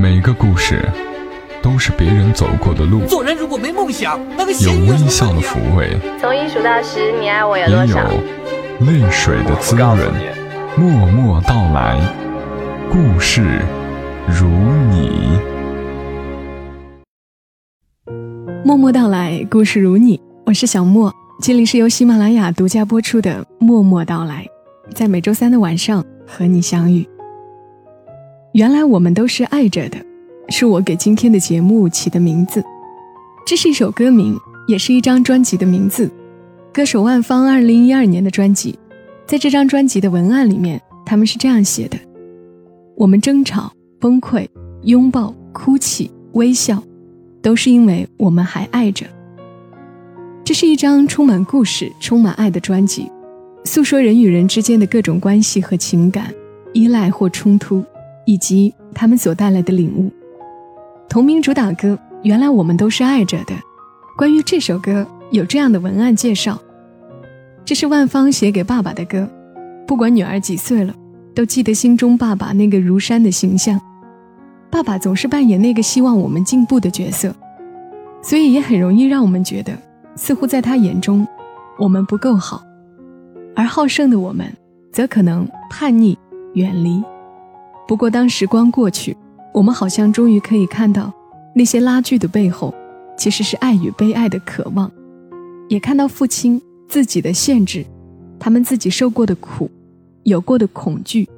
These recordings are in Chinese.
每个故事都是别人走过的路，做人如果没梦想，那个有微笑的抚慰，从一数到十，你爱我有也有多少？泪水的滋润。默默到来，故事如你。默默到来，故事如你，我是小莫，这里是由喜马拉雅独家播出的《默默到来》，在每周三的晚上和你相遇。原来我们都是爱着的，是我给今天的节目起的名字。这是一首歌名，也是一张专辑的名字。歌手万芳二零一二年的专辑，在这张专辑的文案里面，他们是这样写的：我们争吵、崩溃、拥抱、哭泣、微笑。都是因为我们还爱着。这是一张充满故事、充满爱的专辑，诉说人与人之间的各种关系和情感、依赖或冲突，以及他们所带来的领悟。同名主打歌《原来我们都是爱着的》，关于这首歌有这样的文案介绍：这是万芳写给爸爸的歌，不管女儿几岁了，都记得心中爸爸那个如山的形象。爸爸总是扮演那个希望我们进步的角色，所以也很容易让我们觉得，似乎在他眼中，我们不够好，而好胜的我们，则可能叛逆、远离。不过，当时光过去，我们好像终于可以看到，那些拉锯的背后，其实是爱与被爱的渴望，也看到父亲自己的限制，他们自己受过的苦，有过的恐惧，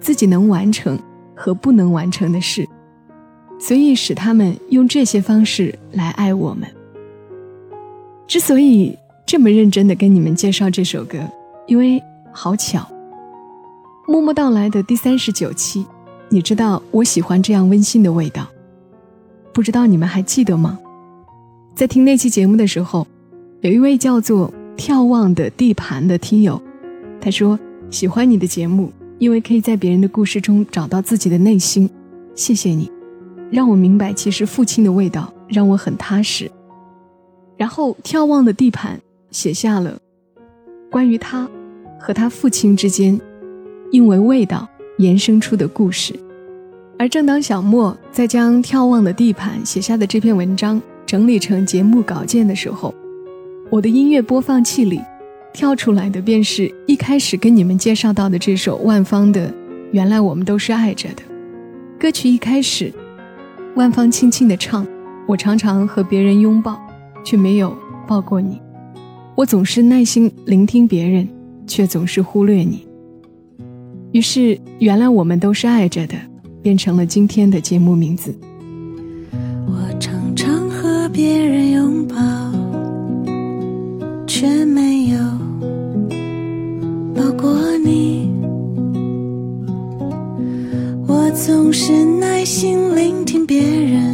自己能完成。和不能完成的事，所以使他们用这些方式来爱我们。之所以这么认真的跟你们介绍这首歌，因为好巧，默默到来的第三十九期，你知道我喜欢这样温馨的味道，不知道你们还记得吗？在听那期节目的时候，有一位叫做“眺望的地盘”的听友，他说喜欢你的节目。因为可以在别人的故事中找到自己的内心，谢谢你，让我明白其实父亲的味道让我很踏实。然后眺望的地盘写下了关于他和他父亲之间因为味道延伸出的故事。而正当小莫在将眺望的地盘写下的这篇文章整理成节目稿件的时候，我的音乐播放器里。跳出来的便是一开始跟你们介绍到的这首万芳的《原来我们都是爱着的》歌曲。一开始，万芳轻轻的唱：“我常常和别人拥抱，却没有抱过你。我总是耐心聆听别人，却总是忽略你。”于是，《原来我们都是爱着的》变成了今天的节目名字。我常常和别人拥抱，却没有。抱过你，我总是耐心聆听别人，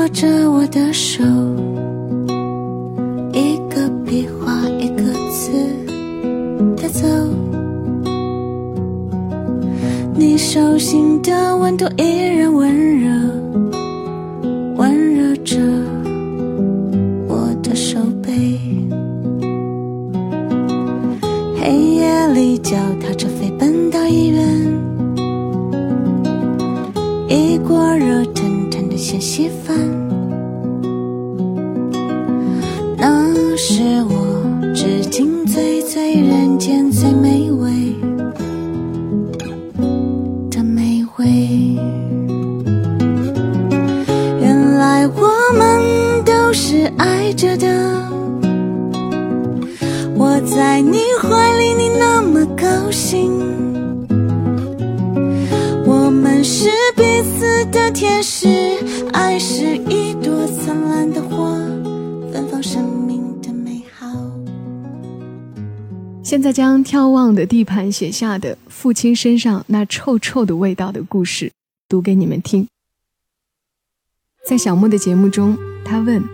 握着我的手，稀饭，那是我至今现在将眺望的地盘写下的父亲身上那臭臭的味道的故事读给你们听。在小莫的节目中，他问：“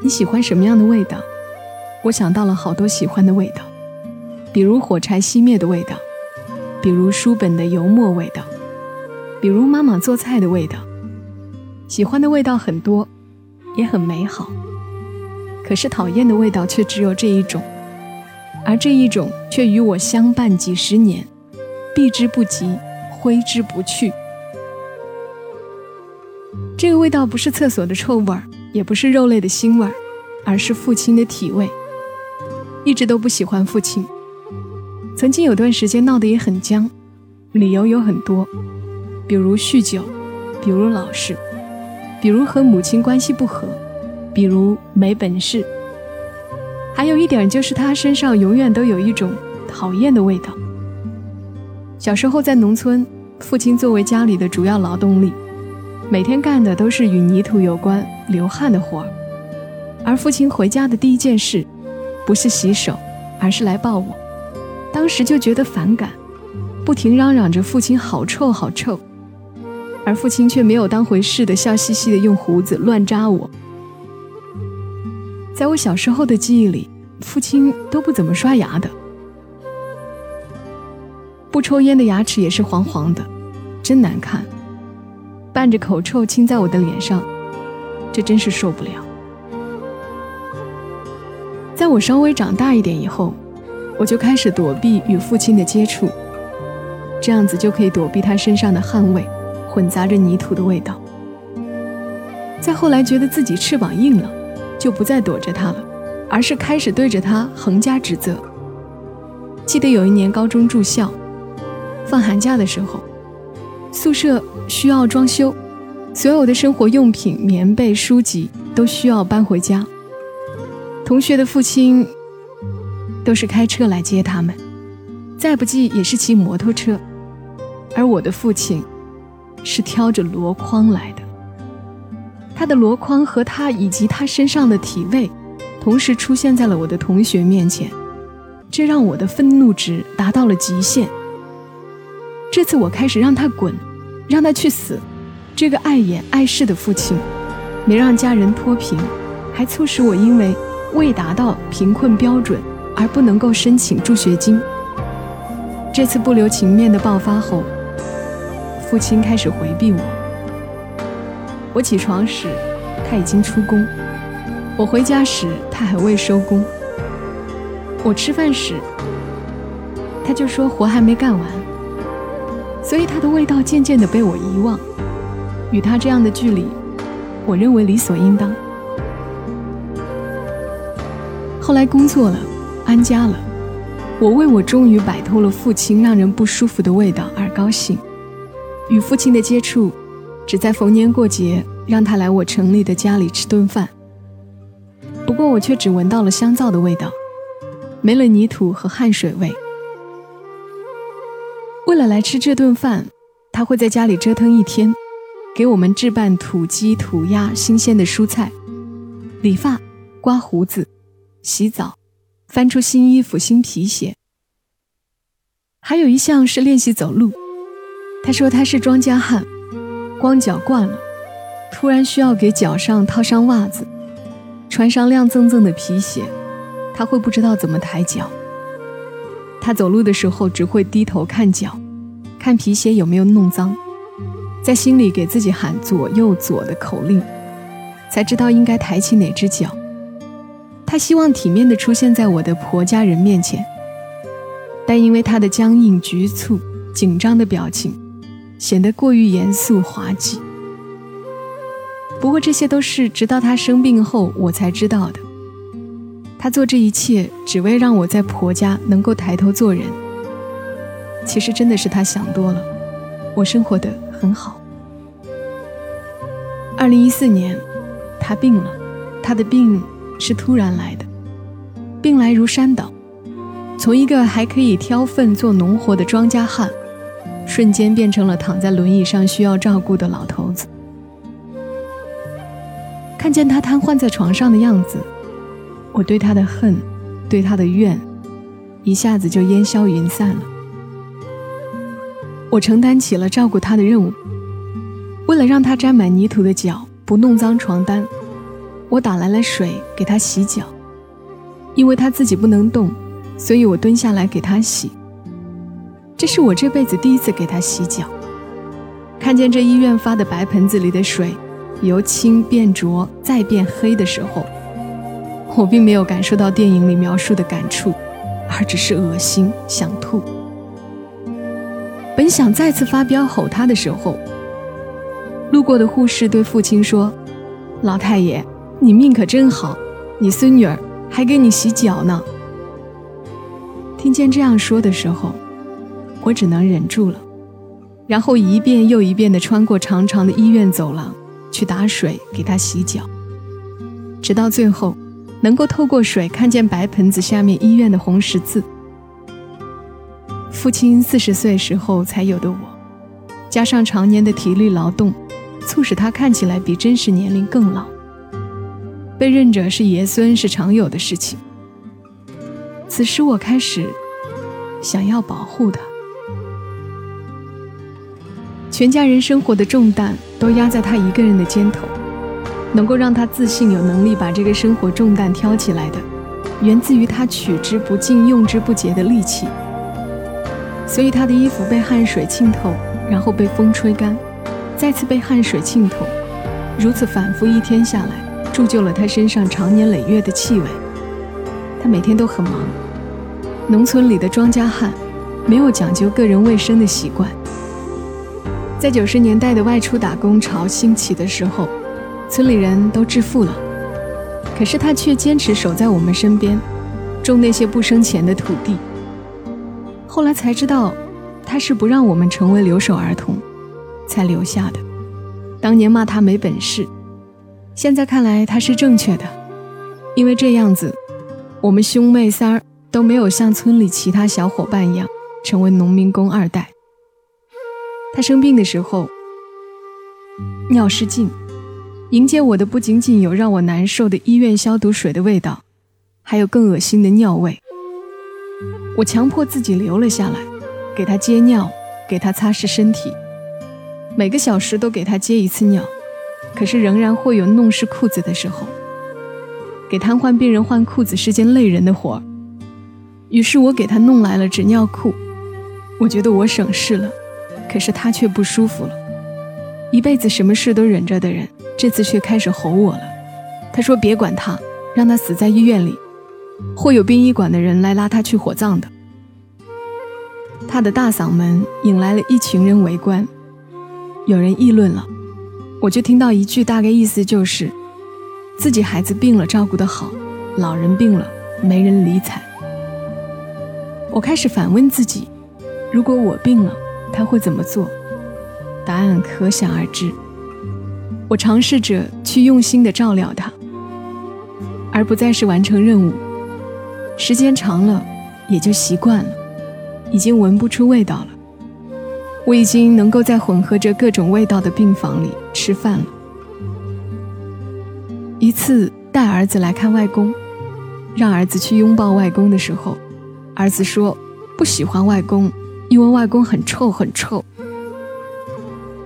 你喜欢什么样的味道？”我想到了好多喜欢的味道，比如火柴熄灭的味道，比如书本的油墨味道，比如妈妈做菜的味道。喜欢的味道很多，也很美好。可是讨厌的味道却只有这一种，而这一种却与我相伴几十年，避之不及，挥之不去。这个味道不是厕所的臭味儿，也不是肉类的腥味儿，而是父亲的体味。一直都不喜欢父亲，曾经有段时间闹得也很僵，理由有很多，比如酗酒，比如老实，比如和母亲关系不和，比如没本事，还有一点就是他身上永远都有一种讨厌的味道。小时候在农村，父亲作为家里的主要劳动力，每天干的都是与泥土有关、流汗的活儿，而父亲回家的第一件事。不是洗手，而是来抱我。当时就觉得反感，不停嚷嚷着父亲好臭好臭，而父亲却没有当回事的笑嘻嘻的用胡子乱扎我。在我小时候的记忆里，父亲都不怎么刷牙的，不抽烟的牙齿也是黄黄的，真难看，伴着口臭亲在我的脸上，这真是受不了。在我稍微长大一点以后，我就开始躲避与父亲的接触，这样子就可以躲避他身上的汗味，混杂着泥土的味道。再后来觉得自己翅膀硬了，就不再躲着他了，而是开始对着他横加指责。记得有一年高中住校，放寒假的时候，宿舍需要装修，所有的生活用品、棉被、书籍都需要搬回家。同学的父亲都是开车来接他们，再不济也是骑摩托车，而我的父亲是挑着箩筐来的。他的箩筐和他以及他身上的体味同时出现在了我的同学面前，这让我的愤怒值达到了极限。这次我开始让他滚，让他去死。这个碍眼碍事的父亲，没让家人脱贫，还促使我因为。未达到贫困标准而不能够申请助学金。这次不留情面的爆发后，父亲开始回避我。我起床时，他已经出工；我回家时，他还未收工；我吃饭时，他就说活还没干完。所以他的味道渐渐的被我遗忘。与他这样的距离，我认为理所应当。后来工作了，安家了，我为我终于摆脱了父亲让人不舒服的味道而高兴。与父亲的接触，只在逢年过节让他来我城里的家里吃顿饭。不过我却只闻到了香皂的味道，没了泥土和汗水味。为了来吃这顿饭，他会在家里折腾一天，给我们置办土鸡、土鸭、新鲜的蔬菜，理发、刮胡子。洗澡，翻出新衣服、新皮鞋。还有一项是练习走路。他说他是庄稼汉，光脚惯了，突然需要给脚上套上袜子，穿上亮锃锃的皮鞋，他会不知道怎么抬脚。他走路的时候只会低头看脚，看皮鞋有没有弄脏，在心里给自己喊左右左的口令，才知道应该抬起哪只脚。他希望体面地出现在我的婆家人面前，但因为他的僵硬、局促、紧张的表情，显得过于严肃滑稽。不过这些都是直到他生病后我才知道的。他做这一切只为让我在婆家能够抬头做人。其实真的是他想多了，我生活的很好。二零一四年，他病了，他的病。是突然来的，病来如山倒，从一个还可以挑粪做农活的庄稼汉，瞬间变成了躺在轮椅上需要照顾的老头子。看见他瘫痪在床上的样子，我对他的恨，对他的怨，一下子就烟消云散了。我承担起了照顾他的任务。为了让他沾满泥土的脚不弄脏床单，我打来了水给他洗脚。因为他自己不能动，所以我蹲下来给他洗。这是我这辈子第一次给他洗脚。看见这医院发的白盆子里的水，由清变浊再变黑的时候，我并没有感受到电影里描述的感触，而只是恶心想吐。本想再次发飙吼他的时候，路过的护士对父亲说：“老太爷，你命可真好，你孙女儿还给你洗脚呢。”听见这样说的时候，我只能忍住了，然后一遍又一遍地穿过长长的医院走廊，去打水给他洗脚，直到最后，能够透过水看见白盆子下面医院的红十字。父亲四十岁时候才有的我，加上常年的体力劳动，促使他看起来比真实年龄更老。被认者是爷孙是常有的事情。此时我开始想要保护他，全家人生活的重担都压在他一个人的肩头，能够让他自信有能力把这个生活重担挑起来的，源自于他取之不尽、用之不竭的力气。所以他的衣服被汗水浸透，然后被风吹干，再次被汗水浸透，如此反复一天下来，铸就了他身上长年累月的气味。他每天都很忙。农村里的庄稼汉，没有讲究个人卫生的习惯。在九十年代的外出打工潮兴起的时候，村里人都致富了，可是他却坚持守在我们身边，种那些不生钱的土地。后来才知道，他是不让我们成为留守儿童，才留下的。当年骂他没本事，现在看来他是正确的，因为这样子，我们兄妹三儿都没有像村里其他小伙伴一样成为农民工二代。他生病的时候，尿失禁，迎接我的不仅仅有让我难受的医院消毒水的味道，还有更恶心的尿味。我强迫自己留了下来，给他接尿，给他擦拭身体，每个小时都给他接一次尿，可是仍然会有弄湿裤子的时候。给瘫痪病人换裤子是件累人的活儿，于是我给他弄来了纸尿裤。我觉得我省事了，可是他却不舒服了。一辈子什么事都忍着的人，这次却开始吼我了。他说：“别管他，让他死在医院里。”会有殡仪馆的人来拉他去火葬的。他的大嗓门引来了一群人围观，有人议论了，我就听到一句，大概意思就是，自己孩子病了照顾得好，老人病了没人理睬。我开始反问自己，如果我病了，他会怎么做？答案可想而知。我尝试着去用心的照料他，而不再是完成任务。时间长了，也就习惯了，已经闻不出味道了。我已经能够在混合着各种味道的病房里吃饭了。一次带儿子来看外公，让儿子去拥抱外公的时候，儿子说不喜欢外公，因为外公很臭很臭。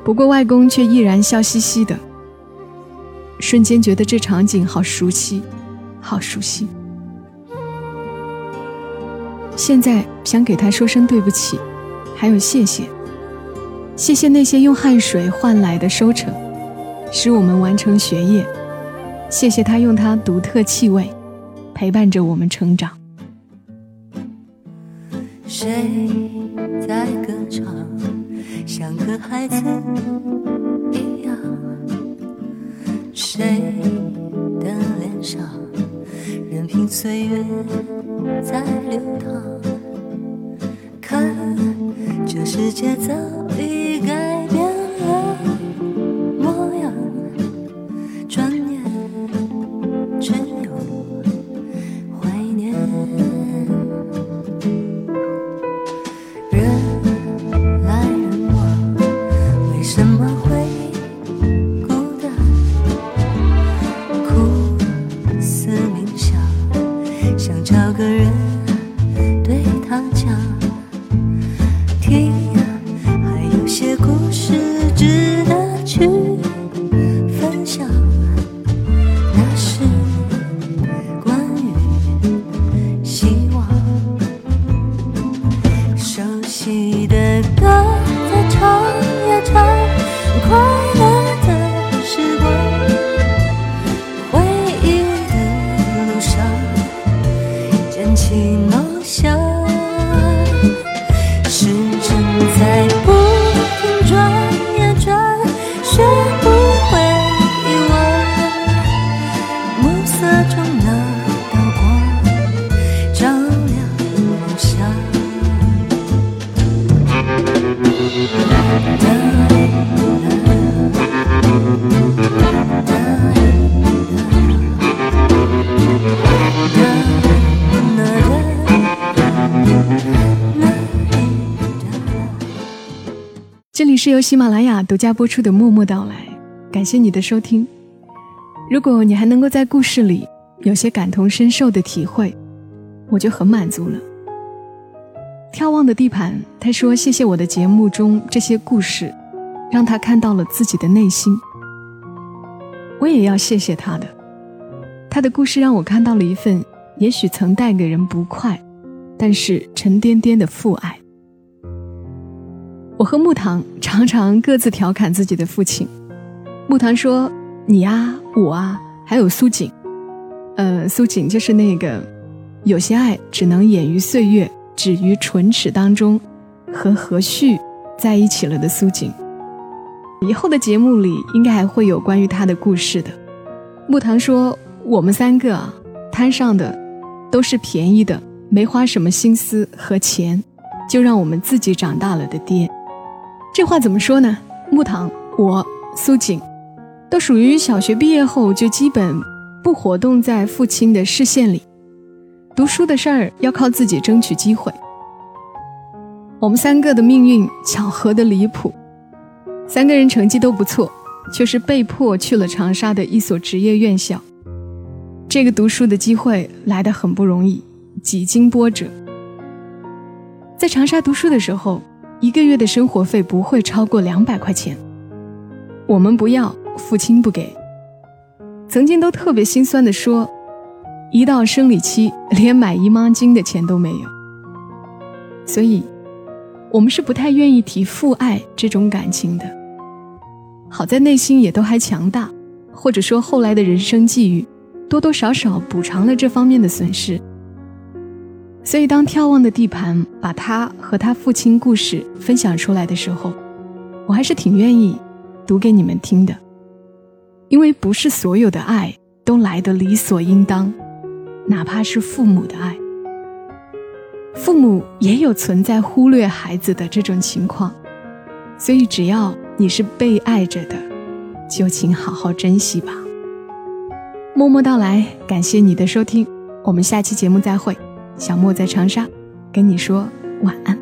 不过外公却依然笑嘻嘻的，瞬间觉得这场景好熟悉，好熟悉。现在想给他说声对不起，还有谢谢，谢谢那些用汗水换来的收成，使我们完成学业。谢谢他用他独特气味陪伴着我们成长。谁在歌唱，像个孩子一样？谁的脸上？任凭岁月在流淌，看这世界早已改找个人对他讲。由喜马拉雅独家播出的《默默到来》，感谢你的收听。如果你还能够在故事里有些感同身受的体会，我就很满足了。眺望的地盘，他说：“谢谢我的节目中这些故事，让他看到了自己的内心。我也要谢谢他的，他的故事让我看到了一份也许曾带给人不快，但是沉甸甸的父爱。”我和木糖常常各自调侃自己的父亲。木糖说：“你啊，我啊，还有苏锦，呃，苏锦就是那个有些爱只能掩于岁月，止于唇齿当中，和何旭在一起了的苏锦。以后的节目里应该还会有关于他的故事的。”木糖说：“我们三个啊，摊上的都是便宜的，没花什么心思和钱，就让我们自己长大了的爹。”这话怎么说呢？木糖，我苏锦，都属于小学毕业后就基本不活动在父亲的视线里，读书的事儿要靠自己争取机会。我们三个的命运巧合的离谱，三个人成绩都不错，却是被迫去了长沙的一所职业院校。这个读书的机会来得很不容易，几经波折。在长沙读书的时候。一个月的生活费不会超过两百块钱，我们不要，父亲不给。曾经都特别心酸的说，一到生理期连买姨妈巾的钱都没有。所以，我们是不太愿意提父爱这种感情的。好在内心也都还强大，或者说后来的人生际遇，多多少少补偿了这方面的损失。所以，当眺望的地盘把他和他父亲故事分享出来的时候，我还是挺愿意读给你们听的，因为不是所有的爱都来得理所应当，哪怕是父母的爱，父母也有存在忽略孩子的这种情况，所以只要你是被爱着的，就请好好珍惜吧。默默到来，感谢你的收听，我们下期节目再会。小莫在长沙，跟你说晚安。